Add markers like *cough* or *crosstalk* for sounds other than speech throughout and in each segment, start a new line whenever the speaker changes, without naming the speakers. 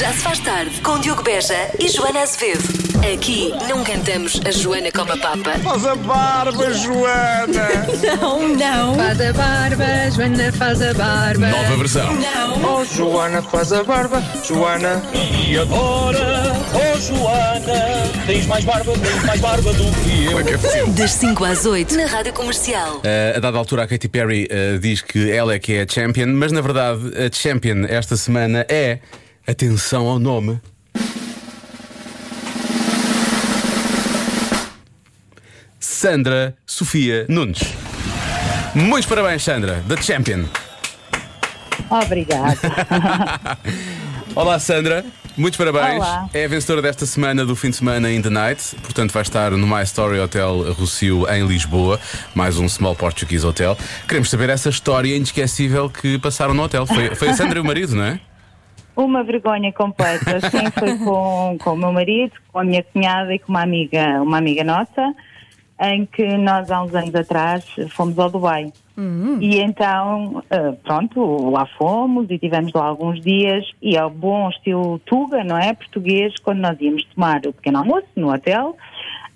Já se faz tarde com Diogo Beja e Joana Azevedo. Aqui não cantamos a Joana como a Papa.
Faz a barba, Joana! *laughs*
Não, não.
Faz a barba, Joana faz a barba.
Nova versão.
Oh, Joana faz a barba, Joana.
E agora, oh Joana, tens mais barba, tens mais barba do que eu.
Como é que é possível?
Das 5 às 8 na Rádio Comercial.
Eh, a dada altura, a Katy Perry eh, diz que ela é que é a champion, mas na verdade, a champion esta semana é. Atenção ao nome. Sandra Sofia Nunes. Muitos parabéns, Sandra, da Champion.
Obrigada. *laughs*
Olá, Sandra. Muitos parabéns.
Olá.
É a vencedora desta semana do fim de semana in the night. Portanto, vai estar no My Story Hotel Rocio em Lisboa, mais um Small Portuguese Hotel. Queremos saber essa história inesquecível que passaram no hotel. Foi, foi a Sandra e o marido, não é?
Uma vergonha completa. *laughs* Sim, foi com, com o meu marido, com a minha cunhada e com uma amiga, uma amiga nossa, em que nós há uns anos atrás fomos ao Dubai. E então, eh, pronto, lá fomos e tivemos lá alguns dias e ao bom estilo Tuga, não é? Português, quando nós íamos tomar o pequeno almoço no hotel,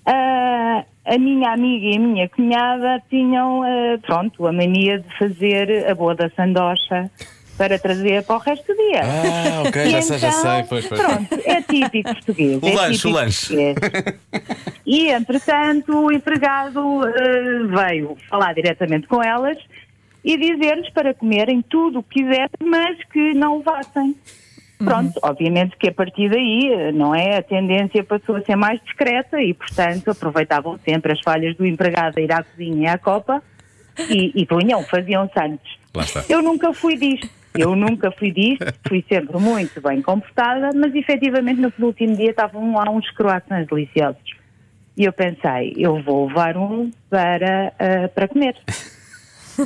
ah, a minha amiga e a minha cunhada tinham, ah, pronto, a mania de fazer a boa da sandocha para trazer para o resto do dia.
Ah, ok,
E
já sei, já
então,
sei. Pois, pois.
Pronto, é típico português.
O
é
lanche, o lanche.
português. E, entretanto, o empregado eh, veio falar diretamente com elas e dizer-lhes para comerem tudo o que quisessem, mas que não levassem. Pronto, obviamente que a partir daí, eh, não é? A tendência passou a ser mais discreta e, portanto, aproveitavam sempre as falhas do empregado a ir à cozinha e à copa e, e punham, faziam santos.
Lá está.
Eu nunca fui disto. Eu nunca fui disto, fui sempre muito bem comportada, mas efetivamente no último dia estavam lá uns croissants deliciosos. E eu pensei, eu vou levar um para, ah, para comer.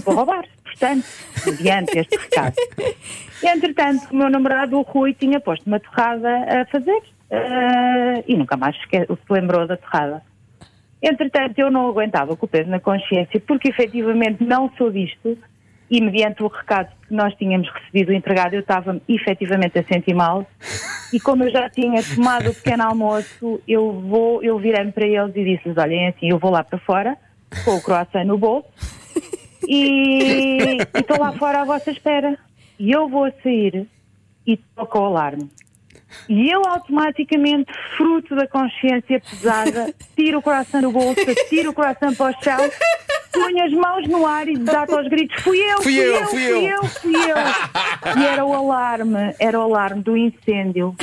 Vou roubar, portanto, mediante este recado. Entretanto, o meu namorado, o Rui, tinha posto uma torrada a fazer ah, e nunca mais se lembrou da torrada. Entretanto, eu não aguentava com o peso na consciência, porque efetivamente não sou disto, e mediante o recado que nós tínhamos recebido do empregado, eu estava efetivamente a sentir mal. E como eu já tinha tomado o pequeno almoço, eu vou, eu virei-me para eles e disse-lhes: olhem, assim, eu vou lá para fora, com o croissant no bolso, e estou lá fora à vossa espera. E eu vou sair e toca o alarme. E eu automaticamente, fruto da consciência pesada, tiro o coração do bolso, tiro o coração para o chão, ponho as mãos no ar e desato aos gritos: fui eu,
Fui
fui,
eu,
eu,
fui eu."
eu, fui eu. E era o alarme, era o alarme do incêndio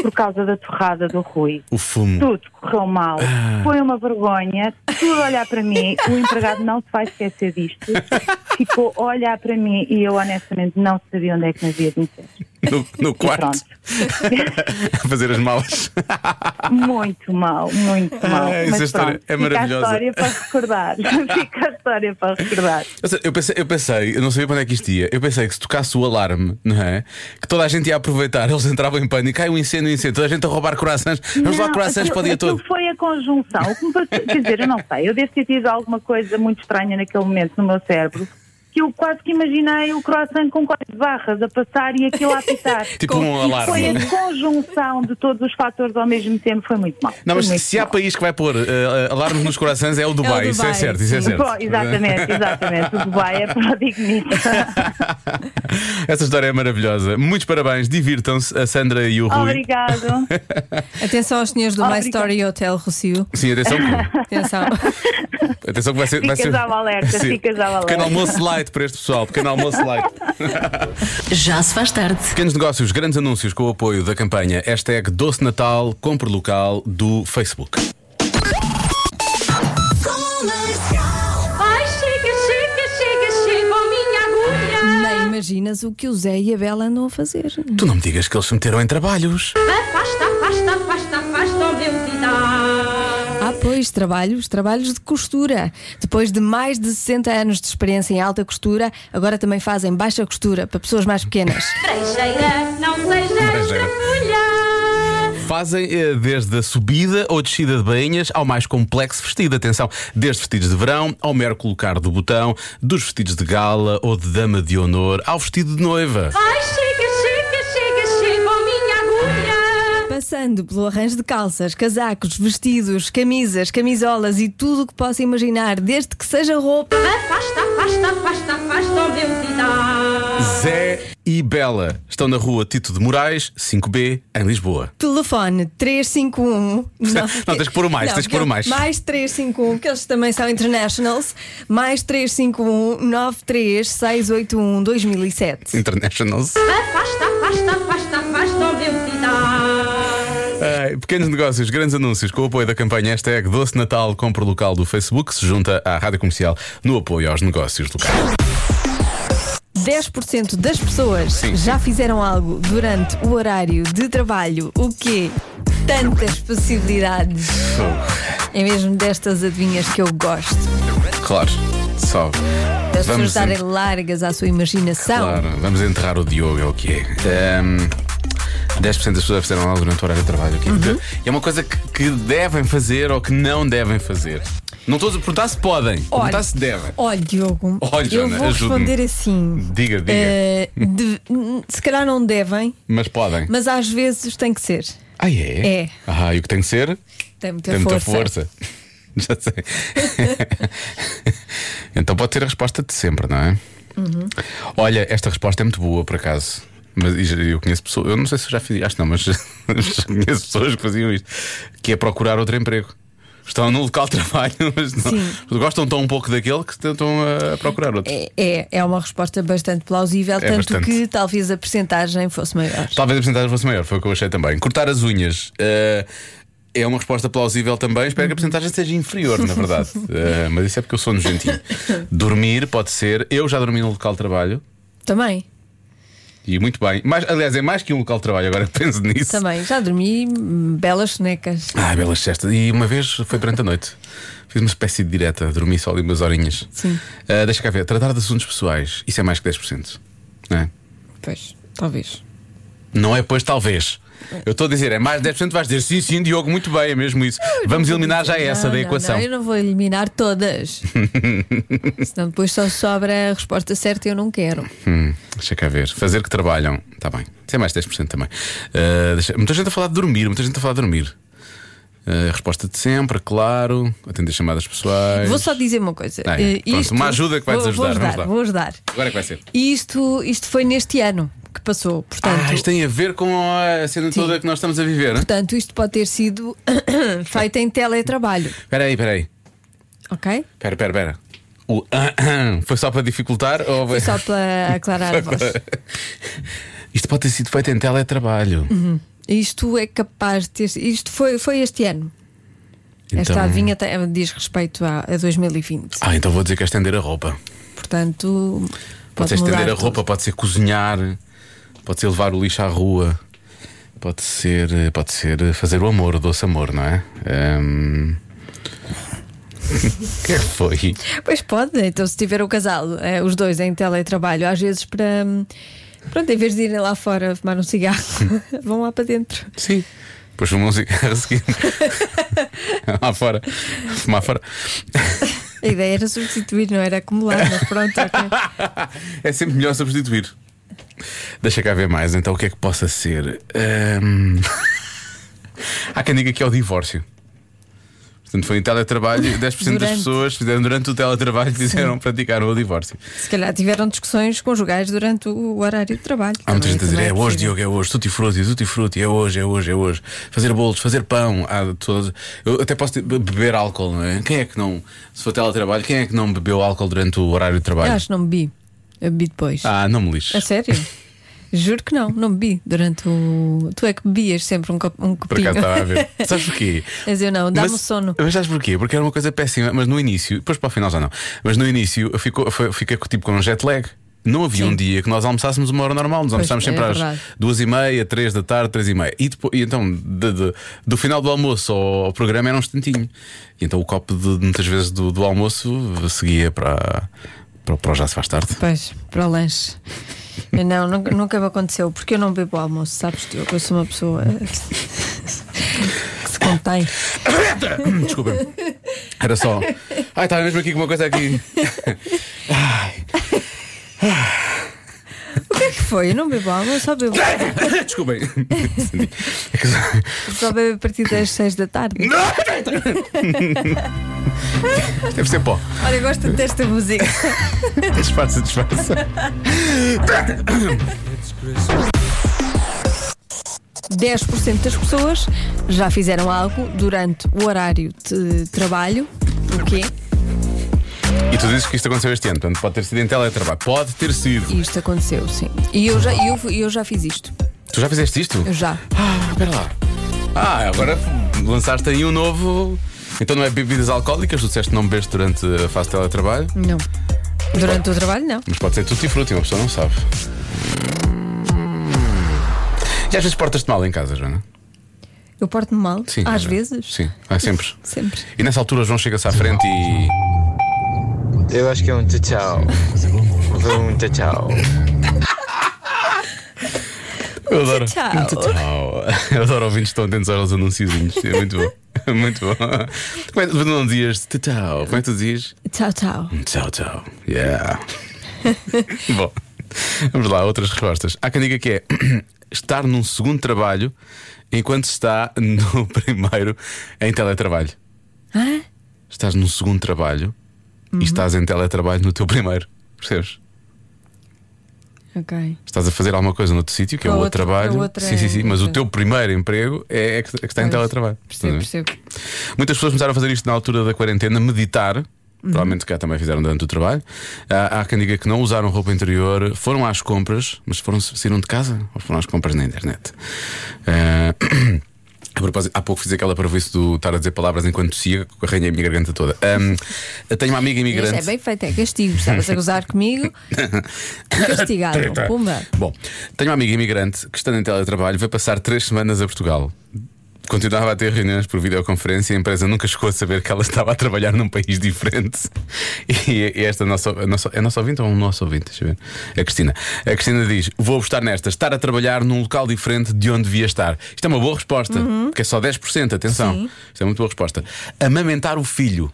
por causa da torrada do Rui.
O fumo.
Tudo correu mal, foi uma vergonha, tudo a olhar para mim, o empregado não se vai esquecer disto, ficou a olhar para mim e eu honestamente não sabia onde é que me havia de meter.
No, no quarto. *laughs* A fazer as malas.
muito mal, muito mal.
Ah, essa
Mas
história
pronto,
é
fica
maravilhosa.
a história para recordar, *laughs* fica a história para recordar.
Eu sei- Eu pensei, eu pensei, eu não sabia para onde é que isto ia. Eu pensei que se tocasse o alarme, não é? Que toda a gente ia aproveitar, eles entravam em pânico, cai um incêndio, um incêndio, toda a gente a roubar croissants. Vamos lá
Não,
croissants para o dia todo.
foi a conjunção. Quer dizer, eu não sei, eu devo ter tido alguma coisa muito estranha naquele momento no meu cérebro. Que eu quase que imaginei o croissant com quatro barras a passar e aquilo a apitar. *laughs*
Tipo um
Foi
alarme.
a conjunção de todos os fatores ao mesmo tempo, foi muito mal.
Não, mas
Foi
se há
mal.
país que vai pôr eh, alarmes nos corações é o Dubai, isso é
Dubai,
certo, isso é certo.
Bom, exatamente, exatamente. O Dubai é pródigo nisso. *laughs*
Essa história é maravilhosa. Muitos parabéns, divirtam-se, a Sandra e o Rui.
Obrigado. *laughs*
Atenção aos senhores do My
Obrigada.
Story Hotel Rocio.
Sim, atenção,
Atenção.
atenção que vai ser. vai
Ficas
ser...
ao alerta,
Sim.
ficas ao alerta.
Pequeno almoço light para este pessoal, pequeno almoço light.
Já se faz tarde.
Pequenos negócios, grandes anúncios com o apoio da campanha hashtag Doce Natal, compre local do Facebook.
Ai, chega, chega, chega, chegou minha agulha.
Nem imaginas o que o Zé e a Bela andam a fazer.
Tu não me digas que eles se meteram em trabalhos.
Afasta,
pois, trabalhos, trabalhos de costura. Depois de mais de 60 anos de experiência em alta costura, agora também fazem baixa costura para pessoas mais pequenas. *laughs*
Brejeira, não sejas
Brejeira.
mulher.
Fazem eh, desde a subida ou descida de bainhas ao mais complexo vestido. Atenção, desde vestidos de verão ao mero colocar do botão, dos vestidos de gala ou de dama de honor ao vestido de noiva.
Ai,
Começando pelo arranjo de calças, casacos, vestidos, camisas, camisolas e tudo o que possa imaginar, desde que seja roupa.
Afasta, afasta, afasta, afasta, oh meu cidade.
Zé e Bela estão na rua Tito de Moraes, 5B, em Lisboa.
Telefone 351. *laughs* Não,
tens que pôr o mais,
não,
tens que pôr o mais.
Mais 351, que eles também são internationals. Mais 351 93681 2007.
Internationals.
Afasta, afasta, afasta.
Pequenos negócios, grandes anúncios com o apoio da campanha hashtag Doce Natal Compra Local do Facebook se junta à Rádio Comercial no apoio aos negócios locais.
10% das pessoas
Sim,
já fizeram algo durante o horário de trabalho. O quê? Tantas possibilidades. É mesmo destas adivinhas que eu gosto.
Claro, só. Vamos
pessoas darem largas à sua imaginação.
Claro, vamos enterrar o Diogo, é o que é. 10% das pessoas fizeram algo durante o horário de trabalho. ok?
Uhum.
E é uma coisa que, que devem fazer ou que não devem fazer. Não estou a perguntar se podem, estou a perguntar se devem.
Olha, Diogo,
Olha,
eu
Joana,
vou
ajude-me.
responder assim.
Diga, diga.
Eh, de- se calhar não devem,
Mas podem.
mas às vezes tem que ser.
Ah, é?
É.
Ah, e o que tem que ser?
Tem muita
Tem muita
força.
força. *laughs* Já sei. *laughs* então pode ter a resposta de sempre, não é?
Uhum.
Olha, esta resposta é muito boa, por acaso. Mas eu conheço pessoas, eu não sei se já fiz, acho que não, mas *laughs* conheço pessoas que faziam isto, que é procurar outro emprego. Estão no local de trabalho, *laughs* mas não, gostam tão um pouco daquele que tentam a procurar outro.
É, é, é uma resposta bastante plausível, tanto
É bastante.
que talvez a percentagem fosse maior.
Talvez a porcentagem fosse maior, foi o que eu achei também. Cortar as unhas eh, é uma resposta plausível também. Espero que a porcentagem seja inferior, na verdade. *laughs* Eh, mas isso é porque eu sou nojentinho. Dormir pode ser. Eu já dormi no local de trabalho
Também,
e muito bem. Mais, aliás, é mais que um local de trabalho, agora penso nisso.
também. Já dormi belas sonecas.
Ah, belas cestas. E uma vez foi durante a noite. Fiz uma espécie de direta, dormi só ali umas horinhas.
Sim.
Eh, deixa cá ver. Tratar de assuntos pessoais, isso é mais que 10%. Não é?
Pois, talvez.
Não é, pois, talvez. Eu estou a dizer, é mais de 10%, vais dizer sim, sim, Diogo, muito bem, é mesmo isso. Vamos eliminar já essa
Não,
da equação.
Não, eu não vou eliminar todas. *laughs* Senão depois só sobra a resposta certa e eu não quero.
Hum, deixa cá ver. Fazer que trabalham. Está bem. Isso é mais 10% também. Uh, deixa- Muita gente a falar de dormir. Muita gente a falar de dormir. Uh, resposta de sempre, claro. Atender chamadas pessoais.
Vou só dizer uma coisa.
Ah, é.
Eh,
Pronto, uma ajuda que vai-nos
vou, vou
ajudar. Vamos lá.
Vou ajudar.
Agora é que vai ser.
Isto, isto foi neste ano passou. Portanto,
Ah, isto tem a ver com a cena
Sim.
toda que nós estamos a viver.
portanto, isto pode ter sido feito em teletrabalho.
Espera aí, espera aí.
Ok?
Espera, espera, espera. O foi só para dificultar ou
Foi só para aclarar a voz.
Isto pode ter sido feito em teletrabalho.
Isto é capaz de ter. Isto foi, foi este ano. Esta
Então-
adivinha tem- diz respeito a, a 2020.
Ah, então vou dizer que é estender a roupa.
Portanto,
Pode, ser
mudar
estender a
tudo.
roupa, pode ser cozinhar, pode ser levar o lixo à rua, pode ser, eh, pode ser fazer o amor, o doce amor, não é? *laughs* O que é que foi?
Pois pode, então se tiver o casal, eh, os dois em teletrabalho, às vezes para. Pronto, em vez de irem lá fora fumar um cigarro, *laughs* vão lá para dentro.
Sim. Depois fumou um cigarro a seguir. *laughs* Lá fora. Fumar fora.
A ideia era substituir, não era acumular, mas pronto, ok.
É sempre melhor substituir. Deixa cá ver mais, então o que é que possa ser? Ahm. *laughs* Há quem diga que é o divórcio. Portanto, foi em teletrabalho *laughs* e 10% das
Durante.
pessoas fizeram durante o teletrabalho fizeram praticar o divórcio.
Se calhar tiveram discussões conjugais durante o horário de trabalho.
Há muita gente a dizer,
também
é hoje. Diogo, é hoje, tutti frutti, tutti frutti, é hoje, é hoje, é hoje. Fazer bolos, fazer pão, há todas. Eu até posso beber álcool, não é? Quem é que não, se for teletrabalho, quem é que não bebeu álcool durante o horário de
Eu
trabalho?
acho que não bebi. Bebi depois.
Ah, não me lixes.
A sério? *laughs* Juro que não, não bebi durante o. Tu é que bebias sempre um, cop... um
Por
copinho.
acaso estava a ver. *laughs* Sabes porquê?
Mas eu não, dá-me sono.
Mas sabes porquê? Porque era uma coisa péssima, mas no início, depois para o final já não, mas no início eu fico, foi- fiquei tipo com um jet lag. Não havia
Sim.
um dia que nós almoçássemos uma hora normal, nós almoçámos
é
sempre às
verdade.
duas e meia, três da tarde, três e meia. E, depois, e então, de- de- do final do almoço ao, ao programa era um instantinho. E então o copo de, muitas vezes do, do almoço seguia para, para, para o já se faz tarde.
Pois, para o lanche. Eu Não, nunca, nunca me aconteceu, porque eu não bebo almoço, sabes? Diogo? Eu sou uma pessoa *laughs* que se contém. *coughs*
Desculpa. Era só. Ai, estava mesmo aqui com uma coisa aqui. *laughs* Ai.
O que é que foi? Eu não bebo água, eu só bebo. *laughs*
Desculpem. É só-
Só bebo a partir das 6 da tarde. *laughs*
Deve ser pó.
Olha, eu gosto desta música. *laughs*
Disfarça, disfarça.
10% das pessoas já fizeram algo durante o horário de trabalho. O quê?
E tu dizes que isto aconteceu este ano, portanto pode ter sido em teletrabalho. Pode ter sido.
Isto aconteceu, sim. E eu já, eu, eu já fiz isto.
Tu já fizeste isto?
Eu já.
Ah, espera lá. Ah, agora lançaste aí um novo. Então não é bebidas alcoólicas, tu disseste que não bebeste durante a fase de teletrabalho,
Não. Durante o trabalho, não.
mas pode ser tutti frutti, uma pessoa não sabe. E às vezes portas-te mal em casa, Joana?
Eu porto-me mal.
Sim.
Às
já.
vezes.
Sim, é sempre. *laughs*
Sempre.
E nessa altura o João chega-se à frente e.
Eu acho que é um tchau. Foi um tchau.
Eu adoro.
Tchau.
Tchau. Eu adoro ouvintes que estão atentos aos anunciozinhos. É muito bom. *laughs* Muito bom. Como é que não dizias tchau? Como é que tu dizes?
Tchau, tchau.
Tchau, tchau. Yeah. *laughs* Bom, vamos lá, outras respostas. Há quem diga que é *clears throat* estar num segundo trabalho enquanto está no *laughs* primeiro em teletrabalho.
Hã?
Estás num segundo trabalho e estás em teletrabalho no teu primeiro. Percebes?
Ok.
Estás a fazer alguma coisa noutro sítio, que é o outro
outro-
trabalho.
outra-
sim, sim, sim. Mas o teu primeiro emprego é, é que, é está em
Pois,
teletrabalho.
Percebo, percebo.
Muitas pessoas começaram a fazer isto na altura da quarentena, meditar. Provavelmente cá também fizeram durante o trabalho. Há, há quem diga que não usaram roupa interior, foram às compras, mas foram saíram de casa ou foram às compras na internet. Ah, *clears throat* a propósito, há pouco fiz aquela parvoíce do estar a dizer palavras enquanto tossia, arranhei a minha garganta toda. Eu tenho uma amiga
Isto
imigrante.
é bem feito, é castigo. Estavas a gozar comigo. *laughs* Castigado. Pumba.
Bom, tenho uma amiga imigrante que, estando em teletrabalho, vai passar três semanas a Portugal. Continuava a ter reuniões por videoconferência e a empresa nunca chegou a saber que ela *laughs* estava a trabalhar num país diferente. E, e esta nossa, a nossa, é nossa ouvinte ou um nosso ouvinte? Deixa eu ver. É a Cristina. A Cristina diz: Vou apostar nesta, estar a trabalhar num local diferente de onde devia estar. Isto é uma boa resposta, porque é só 10%, atenção.
Sim.
Isto é muito boa resposta. Amamentar o filho.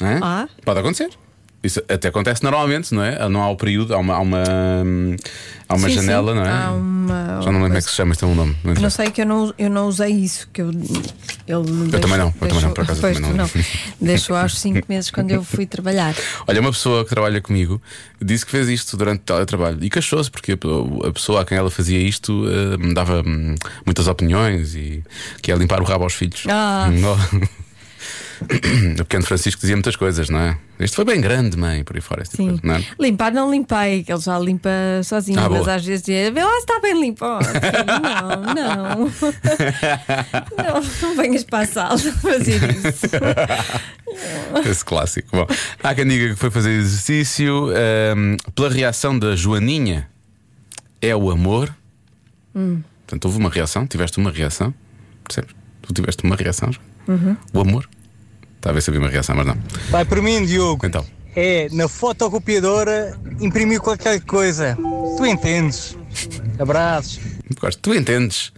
É?
Ah.
Pode acontecer. Isso até acontece normalmente, não é? Não há o período, há uma, há uma, hum, há uma
Sim,
janela,
sim.
não é?
Há uma-
Já não lembro como é que se chama, tem um nome. Não
Não sei que eu não, eu não usei isso. Que eu, ele
também não, eu também não, por acaso
pois,
também não.
não. Deixou aos 5 meses quando eu fui trabalhar. *laughs*
Olha, uma pessoa que trabalha comigo disse que fez isto durante o teletrabalho e queixou-se porque a pessoa a quem ela fazia isto eh, me dava hum, muitas opiniões e que ia limpar o rabo aos filhos.
Ah.
Não. *coughs* O pequeno Francisco dizia muitas coisas, não é? Isto foi bem grande, mãe, por aí fora. tipo
Sim.
coisa, não é?
Limpar não limpei, que ele já limpa sozinho,
Ah,
mas
boa.
às vezes dizia, vê lá se está bem limpo. Oh, não, não. *laughs* não. Não venhas para a sala fazer isso. *laughs*
Esse clássico. Bom, há quem diga que foi fazer exercício hum, pela reação da Joaninha. É o amor. Portanto, houve uma reação, tiveste uma reação. Percebes? Tu tiveste uma reação. Joana? O amor. Está a ver se havia uma reação, mas não.
Vai por mim, Diogo.
Então.
É na fotocopiadora imprimir qualquer coisa. Tu entendes. Abraços.
Gosto. Tu entendes.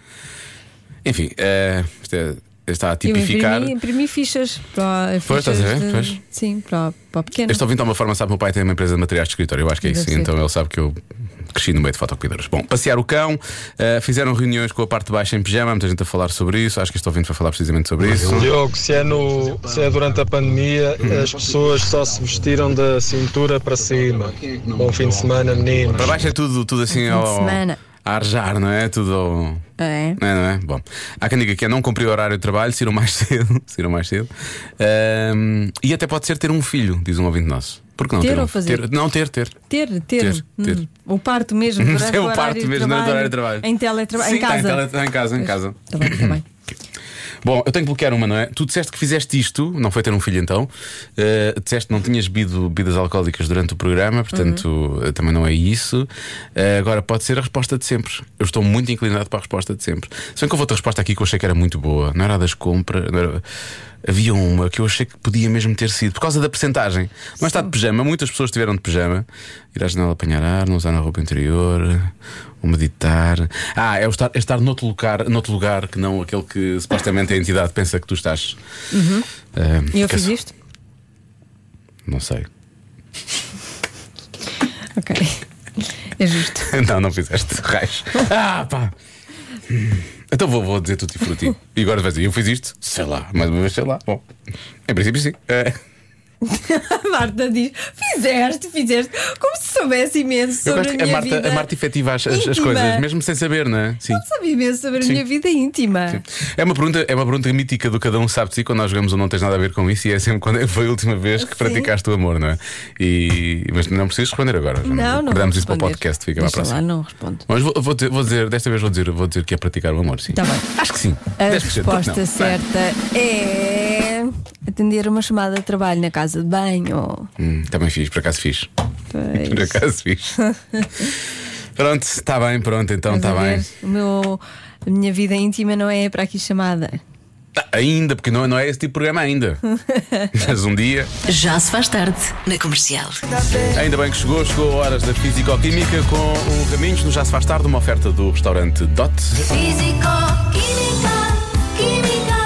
Enfim, eh, isto é- está a
Eu
tipificar.
imprimi, imprimi fichas para
Pois, estás a
fichas
ver?
de-
Pois.
Sim, para, para o pequeno.
Este ouvinte de uma forma sabe que o meu pai tem uma empresa de materiais de escritório. Eu acho que é
Deve
isso.
ser.
Então ele sabe que eu cresci no meio de fotocopiadores. Bom, passear o cão, eh, fizeram reuniões com a parte de baixo em pijama, muita gente a falar sobre isso. Acho que este ouvinte vai falar precisamente sobre isso.
Diogo, se é, no, se é durante a pandemia, as pessoas só se vestiram da cintura para cima. Bom fim de semana, meninos.
Para baixo é tudo, tudo assim
fim de
ao,
semana.
A arjar, não é? Tudo.
É.
Não é, não é? Bom, há quem diga que é não cumprir o horário de trabalho, saíram mais *laughs* cedo, saíram mais cedo. Ahm, e até pode ser ter um filho, diz um ouvinte nosso. Porque não
Ter
ter, um-
ou fazer?
ter- Não, ter, ter.
Ter, ter.
Ter, ter.
Hum. O parto mesmo. *laughs*
É o
horário
parto
de
mesmo durante o horário de trabalho.
Em teletrabalho.
Sim,
Em casa.
Em, tele- em casa, em casa.
Está bem, está bem.
Bom, eu tenho que bloquear uma, não é? Tu disseste que fizeste isto, não foi ter um filho então. Uh, disseste que não tinhas bebido bebidas alcoólicas durante o programa, portanto
Uhum.
uh, também não é isso. Uh, agora pode ser a resposta de sempre. Eu estou muito inclinado para a resposta de sempre. Se bem que houve outra resposta aqui que eu achei que era muito boa, não era a das compras, era- Havia uma que eu achei que podia mesmo ter sido, por causa da percentagem. Não está de pijama, muitas pessoas estiveram de pijama. Ir à janela apanhar ar, não usar na roupa interior, o meditar. Ah, é o estar, é estar noutro, lugar, noutro lugar que não aquele que supostamente a entidade pensa que tu estás.
Uhum. E eu fiz
só-
isto?
Não sei.
Ok. É justo. *laughs*
Não, não fizeste. Raios. Ah, pá. Então vou, vou dizer tudo e frutti. E agora vais dizer, eu fiz isto? Sei lá, mais uma vez sei lá. Bom, em princípio sim. É.
A *laughs* Marta diz: Fizeste, fizeste, como se soubesse imenso sobre a
que a
minha
Marta,
vida.
a Marta efetiva as, as- as coisas, mesmo sem saber, não é? Sim.
Não sabe imenso sobre a
Sim.
minha vida íntima.
É uma, pergunta, é uma pergunta mítica do cada um sabe de si quando nós jogamos ou não tens nada a ver com isso e é sempre quando é foi a última vez que
Sim.
praticaste o amor, não é? E, mas não precisas responder agora.
Não, não.
Guardamos
vou
isso para o podcast, fica para a
Deixa
próxima.
lá, não respondo.
Mas vou, vou dizer, vou dizer- desta vez vou dizer, vou dizer que é praticar o amor, sim.
Tá bem.
Acho que sim.
A
10%,
resposta
não.
certa é atender uma chamada de trabalho na casa de banho.
Hum, também fiz, por acaso fiz.
Pois. *laughs*
Por acaso fiz. pronto, está bem, pronto, então está
a
bem.
O meu, a minha vida íntima não é para aqui chamada.
Tá, Ainda, porque não, não é esse tipo de programa ainda. *laughs* Mas um dia.
Já se faz tarde na comercial.
Ainda bem que chegou, chegou a horas da Físico-Química com o Raminhos, no Já se faz tarde, uma oferta do restaurante Dot.
Físico, química, química,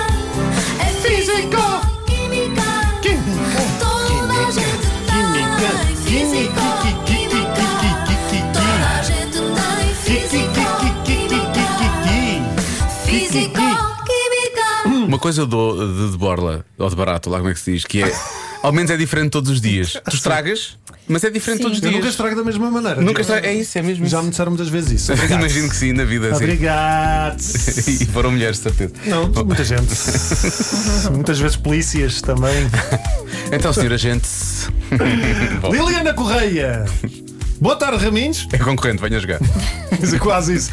Uma coisa eu dou de, de borla, ou de barato, lá como é que se diz, que é. *laughs* Ao menos é diferente todos os dias. Tu estragas, mas é diferente todos os
Eu
dias.
nunca estrago da mesma maneira.
Nunca estraga- é isso, é mesmo
Já
isso.
me disseram muitas vezes isso. Obrigado. *laughs*
Imagino que sim, na vida. sim.
Obrigado. *laughs*
e foram mulheres, de certeza.
Não, muita gente. Muitas vezes polícias também.
Então, senhor agente. Bom,
Liliana Correia. Boa tarde, Raminhos.
é concorrente, venha jogar.
É quase isso.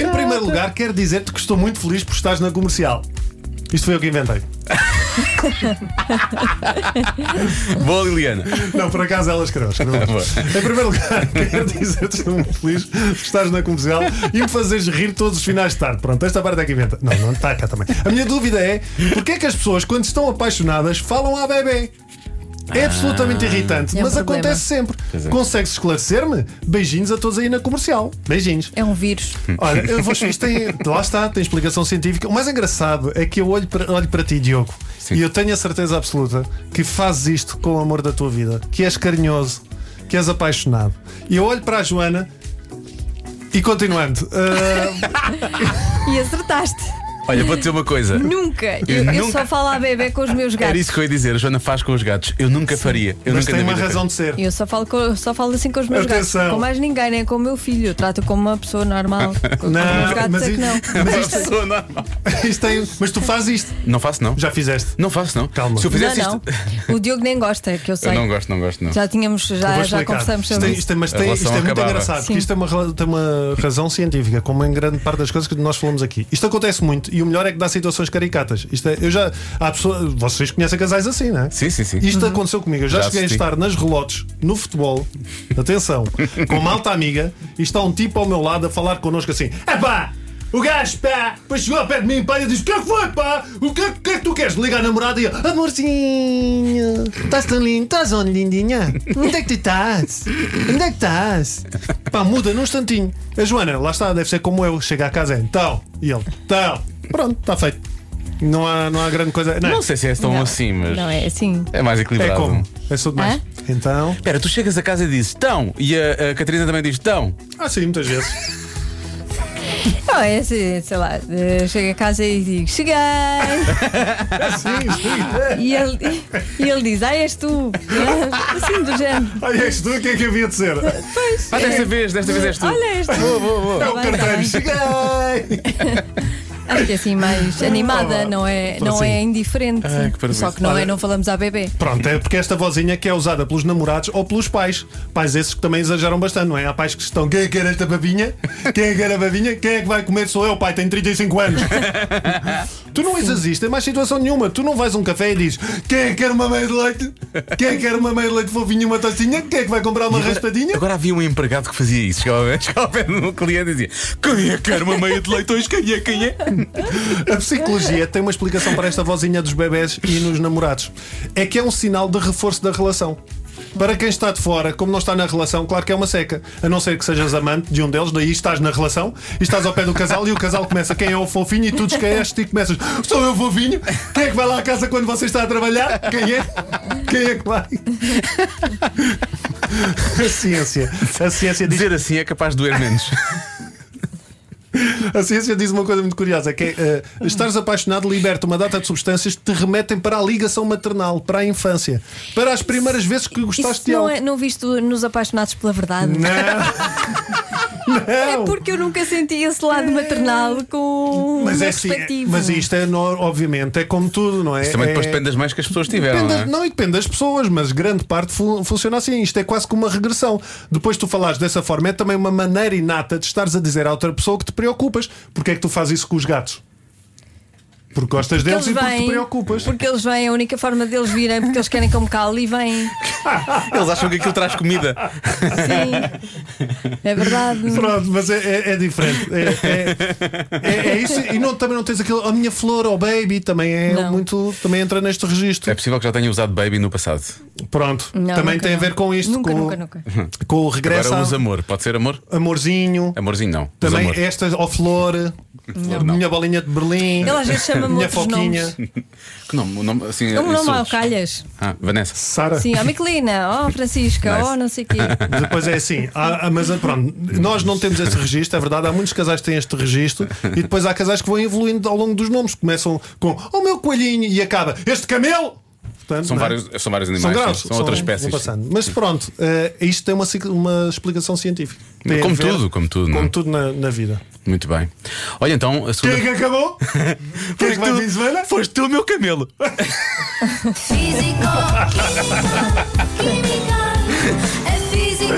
Em primeiro lugar, quero dizer-te que estou muito feliz por estares na comercial. Isto foi eu que inventei. *laughs*
Boa, Liliana.
Não, por acaso ela escreveu. *laughs* Em primeiro lugar, *laughs* quero dizer-te que estou muito feliz por estares na comercial e me fazeres rir todos os finais de tarde. Pronto, esta parte é que inventa. Não, não está cá também. A minha dúvida é: porquê é que as pessoas, quando estão apaixonadas, falam à bebê? É absolutamente irritante,
é um
mas
problema.
acontece sempre.
Pois é.
Consegues esclarecer-me? Beijinhos a todos aí na comercial. Beijinhos.
É um vírus. *laughs*
Olha, eu vou, isto tem, lá está, tem explicação científica. O mais engraçado é que eu olho para, olho para ti, Diogo,
Sim.
e eu tenho a certeza absoluta que fazes isto com o amor da tua vida, que és carinhoso, que és apaixonado. E eu olho para a Joana e continuando. *laughs* ah,
E acertaste.
Olha, vou dizer uma coisa.
Nunca. Eu,
Eu nunca-
só falo à bebê com os meus gatos.
Era isso que eu ia dizer. A Joana faz com os gatos. Eu nunca faria. Eu
mas
nunca
tem uma razão
faria.
de ser.
Eu só falo, com- só falo assim com os meus
Atenção.
gatos. Com mais ninguém, nem com o meu filho. Eu trato como uma pessoa normal. Com os
Não,
gatos
mas *laughs*
é que não.
mas
Uma
isto,
pessoa normal. *laughs*
isto tem, mas tu fazes isto.
Não faço, não.
Já fizeste.
Não faço, não.
Calma.
Se eu
Não,
fizesse
não.
isto.
O Diogo nem gosta, que eu sei.
Eu não gosto, não gosto, não.
Já tínhamos, já, já conversamos
isto,
sobre
isto, tem- mas tem, isto é muito
acabava.
engraçado,
Sim.
porque isto tem uma, ra- tem uma razão científica, como em grande parte das coisas que nós falamos aqui. Isto acontece muito e o melhor é que dá situações caricatas. Isto é, eu já, há pessoas, vocês conhecem casais assim, não é?
Sim, sim, sim.
Isto aconteceu comigo. Eu já,
Já
cheguei a
assisti.
estar nas relotes, no futebol, atenção, com uma alta amiga, e está um tipo ao meu lado a falar connosco assim: Epá! O gajo, pá, depois chegou ao pé de mim, pá, e disse: O que é que foi, pá? O que, é- que é que tu queres? Liga a namorada e eu: Amorzinho, estás tão lindo, estás onde, lindinha? Onde é que tu estás? Onde é que estás? Pá, muda num instantinho. A Joana, lá está, deve ser como eu, chega à casa, é então. E ele: Então. Pronto, está feito. Não há, não há grande coisa. Não, é?
Não sei se é tão
Não,
assim, mas.
Não é assim.
É mais
É
equilibrado.
como? É só demais.
Hã?
Então.
Espera, tu chegas a casa e dizes tão, e a, a Catarina também diz tão.
Ah, sim, muitas vezes. *laughs*
Não, é assim, sei lá, eh, chego a casa e digo, cheguei! *laughs*
sim, sim.
E ele, e ele diz, ah, és tu! Assim do género.
Olha, és tu, o que é que havia de ser?
Pois.
Ah, desta
é.
vez, desta vez és tu.
Olha, és tu!
Boa, boa, boa.
É o
Tá bem, tá
carteiro,
bem.
cheguei! *laughs*
Acho que é assim mais animada, não é, não
assim.
é indiferente.
Ai, que.
Só que não é, não falamos à bebê.
Pronto, é porque esta vozinha que é usada pelos namorados ou pelos pais. Pais esses que também exageram bastante, não é? Há pais que estão, quem é que quer esta babinha? Quem é que quer a babinha? Quem é que vai comer? Sou eu, pai, tenho 35 anos. *laughs* tu não isto em mais situação nenhuma. Tu não vais a um café e dizes, quem é que quer uma meia de leite? Quem é que quer uma meia de leite fofinha e uma tostinha? Quem é que vai comprar uma raspadinha?
Agora havia um empregado que fazia isso. Chegava, chegava ao pé do cliente e dizia: Quem é que quer uma meia de leite hoje? Quem é? Quem é?
A psicologia tem uma explicação para esta vozinha dos bebés e nos namorados. É que é um sinal de reforço da relação. Para quem está de fora, como não está na relação, claro que é uma seca. A não ser que sejas amante de um deles, daí estás na relação e estás ao pé do casal e o casal começa quem é o fofinho e tu descaeste e começas sou eu fofinho? Quem é que vai lá à casa quando você está a trabalhar? Quem é? Quem é que vai? *laughs* A ciência. A ciência diz,
Dizer assim é capaz de doer menos.
A ciência diz uma coisa muito curiosa: que é eh, estares apaixonado liberta uma data de substâncias que te remetem para a ligação maternal, para a infância, para as primeiras vezes que gostaste
Isso
de
não,
algo.
é, não viste nos apaixonados pela verdade?
Não, *laughs*
É porque eu nunca senti esse lado maternal com
mas
o
é assim, mas isto é obviamente é como tudo, não é?
Isso também depois
É-
depende das mães que as pessoas tiveram.
Depende,
não é?
não, e depende das pessoas, mas grande parte fu- funciona assim. Isto é quase como uma regressão. Depois tu falares dessa forma, é também uma maneira inata de estares a dizer à outra pessoa que te preocupas. Porque é que tu fazes isso com os gatos? Porque gostas
Porque
deles e porque te
vêm,
preocupas.
porque eles vêm, a única forma deles virem, porque eles querem como cal e vêm. *laughs*
Eles acham que aquilo traz comida.
Sim. É verdade.
Pronto, mas é, é- é diferente. É, é- é- é isso. E não, também não tens aquilo. A minha flor ou baby também é
Não.
muito. Também entra neste registro.
É possível que já tenha usado baby no passado.
Pronto.
Não,
também
nunca
tem a
não.
ver com isto.
Nunca,
com,
nunca, nunca. *laughs*
com o regresso.
Agora
ao-
usa amor. Pode ser amor?
Amorzinho.
Amorzinho não.
Também
amor.
estas, ó flor,
não.
minha bolinha de Berlim,
Ele às vezes chama-me
minha foquinha,
nomes. *laughs*
Que nome? O nome assim,
Um nome ao
insultos.
calhas.
Ah, Vanessa.
Sara.
Sim, ó Miquelina, ó Francisca,
Nice.
ó não sei o quê. *laughs*
Depois é assim, há- mas pronto, nós não temos esse registro, é verdade. Há muitos casais que têm este registro e depois há casais que vão evoluindo ao longo dos nomes. Começam com o meu coelhinho e acaba este camelo. Portanto,
São
é?
vários, são vários
São
animais.
graus,
são, outras
vão
espécies.
passando. Mas pronto, eh, isto tem uma, uma explicação científica. Tem
Como
ver-
tudo, como tudo, não é?
Como tudo na, na vida.
Muito bem. Olha então, a segunda.
Quem é que acabou? *laughs* Quem é que vai
tu.
semana?
Foste tu, meu camelo. *laughs*
Físico, química, é físico,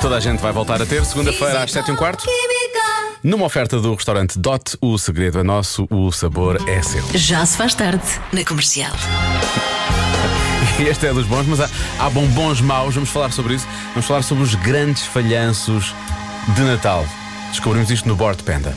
E toda a gente vai voltar a ter segunda-feira às 7 h quarto.
Química.
Numa oferta do restaurante Dot, o segredo é nosso, o sabor é seu.
Já se faz tarde na comercial.
E *laughs* este é dos bons, mas há, há bombons maus, vamos falar sobre isso. Vamos falar sobre os grandes falhanços de Natal. Descobrimos isto no Board Panda.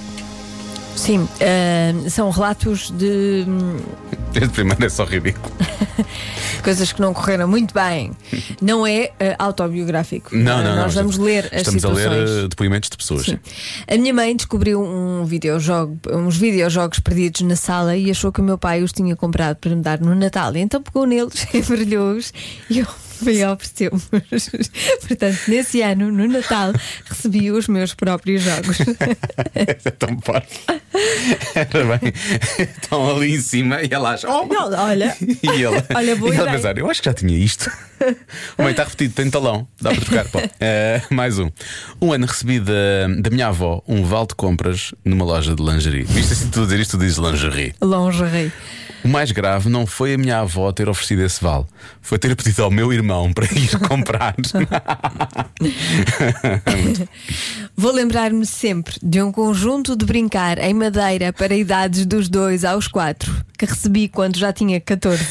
Sim, ah, são relatos de *laughs*
Este primeiro é só ridículo. *laughs*
coisas que não correram muito bem. *laughs* Não é ah, autobiográfico.
Não, não,
Nós
não.
vamos ler as
Estamos
situações.
a ler eh, depoimentos de pessoas.
Sim. A minha mãe descobriu um videojogo, uns videojogos perdidos na sala e achou que o meu pai os tinha comprado para me dar no Natal. Então pegou neles, embrulhou-os e eu me ofereceu-me. *laughs* Portanto, nesse ano, no Natal, recebi os meus próprios jogos. *laughs*
é tão forte. Era bem. Estão ali em cima e ela acha. Oh!
Não, olha.
E ele,
Olha, boa
e ela pensar, eu acho que já tinha isto. O mãe está repetido, tem talão, dá para trocar. Bom, *laughs* eh, mais um. Um ano recebi da, da minha avó um vale de compras numa loja de lingerie. Viste assim tu a dizer isto, tu dizes lingerie.
Lingerie.
O mais grave não foi a minha avó ter oferecido esse vale, foi ter pedido ao meu irmão para ir *laughs* comprar. *laughs*
Vou lembrar-me sempre de um conjunto de brincar em madeira para idades dos 2 aos 4 que recebi quando já tinha 14.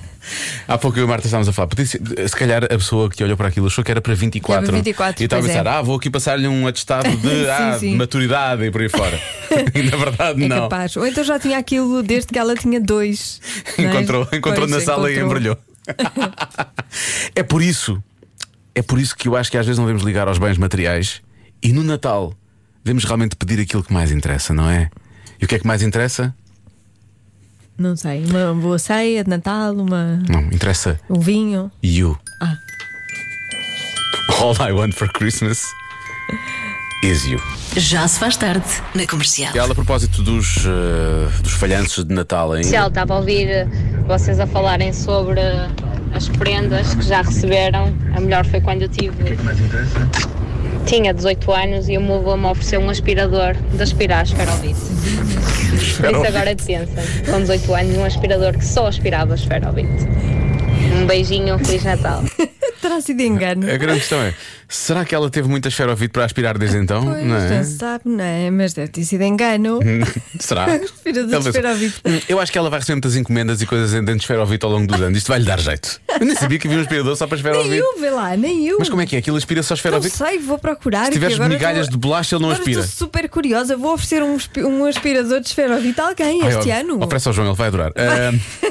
*laughs*
Há pouco eu e Marta estávamos a falar. Se calhar a pessoa que olhou para aquilo achou que era para 24.
Era para 24,
e estava a
pois
pensar,
é.
ah, vou aqui passar-lhe um atestado de, *laughs*
Sim,
ah,
sim.
de maturidade e por aí fora. *laughs* e na verdade,
É
não.
capaz. Ou então já tinha aquilo desde que ela tinha dois. não é?
Encontrou, encontrou
Pois,
na sala e
encontrou.
embrulhou. *laughs* é por isso, é por isso que eu acho que às vezes não devemos ligar aos bens materiais e no Natal devemos realmente pedir aquilo que mais interessa, não é? E o que é que mais interessa?
Não sei, uma boa ceia de Natal, uma,
Não, interessa
um vinho.
you.
Ah.
All I want for Christmas is you.
Já se faz tarde na comercial.
E ela, a propósito dos, eh, dos falhanços de Natal ainda.
Especial, estava a ouvir eh, vocês a falarem sobre as prendas que já receberam. A melhor foi quando eu tive. Tinha 18 anos e o meu avô me ofereceu um aspirador de aspirar esferovite. Por isso agora pensem, com 18 anos, um aspirador que só aspirava esferovite. Um beijinho, Feliz Natal. *laughs*
Terá sido engano.
A grande questão é: será que ela teve muita esferovite para aspirar desde então?
Pois,
não é?
não sabe, não é? Mas deve ter sido engano. *laughs*
Será? *laughs*
Esferovite.
"Hum, Eu acho que ela vai receber muitas encomendas e coisas dentro de esferovite ao longo dos anos. Isto vai lhe dar jeito. Eu nem sabia que havia um aspirador só para
Nem
esferovite.
eu, vê lá, nem eu.
Mas como é que é? Aquilo aspira só
Não
esferovite?
sei, vou procurar.
Se tiveres migalhas
estou-
de bolacha, ele não
Agora
aspira.
Estou super curiosa. Vou oferecer um, um aspirador de esferovite a alguém
Ai,
este
ó,
ano.
Oferece ao João, ele vai adorar. *laughs* Ah,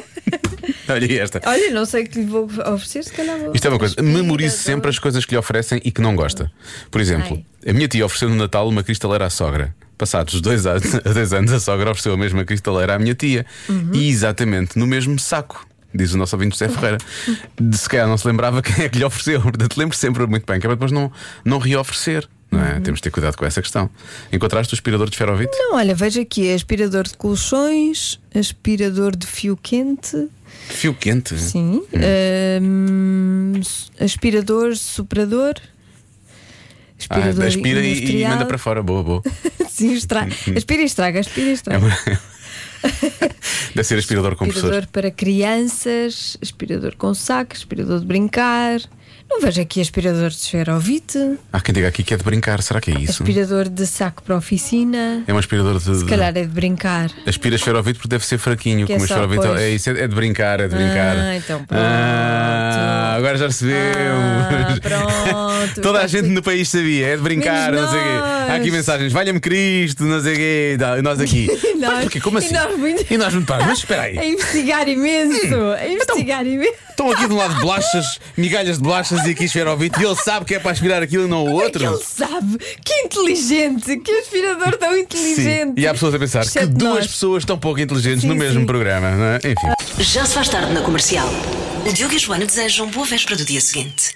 *laughs* Olha esta.
Olha, não sei o que lhe vou oferecer, se calhar vou.
Isto é uma coisa, memorize sempre as coisas que lhe oferecem e que não gosta. Por exemplo, a minha tia ofereceu no Natal uma cristaleira à sogra. Passados dois anos, *laughs* dois anos, a sogra ofereceu a mesma cristaleira à minha tia.
Uhum.
E exatamente no mesmo saco. Diz o nosso ouvinte José Ferreira. De se calhar não se lembrava *laughs* quem é que lhe ofereceu. Portanto, lembre sempre muito bem, que é para depois não, não reoferecer. Não
Uhum.
é? Temos de ter cuidado com essa questão. Encontraste o aspirador de esferovite?
Não, olha, veja aqui: aspirador de colchões, aspirador de fio quente,
Fio quente.
sim, hum, aspirador, soprador.
Ah,
Aspirador
aspira e, e manda para fora. Boa, boa. *laughs*
Sim, estra... aspira e estraga, aspira e
É
estraga.
uma- *laughs* Deve ser aspirador compressor.
Aspirador para crianças, aspirador com saco, aspirador de brincar. Não vejo aqui aspirador de esferovite,
Há quem diga aqui que é de brincar. Será que é isso?
aspirador de saco para a oficina.
É um aspirador de.
Se calhar é de brincar.
Aspira esferovite porque deve ser fraquinho.
Que é
como
só,
esferovite
pois.
é, isso, é, é de brincar, é de brincar.
Ah, então pronto.
Ah, agora já percebemos.
Ah, pronto. *laughs*
Toda a gente no país sabia, é de brincar,
Menos
não sei o quê. Há aqui mensagens, valha-me Cristo, não sei o quê. e Nós aqui. *laughs*
E nós-
Mas porquê? Como
e
assim?
nós muito-
E nós muito pá, Mas espera aí. *laughs*
A investigar imenso. A investigar imenso.
Estão aqui de um lado de bolachas, migalhas de bolachas e aqui esferovite. E ele sabe que é para aspirar aquilo e não o outro.
Ele sabe que inteligente, que aspirador tão inteligente.
Sim. E há pessoas a pensar
Exceto
que duas
nós.
pessoas tão pouco inteligentes
Sim,
no mesmo
sim.
programa, não é? Enfim.
Já se faz tarde na comercial. O Diogo e a Joana desejam boa véspera do dia seguinte.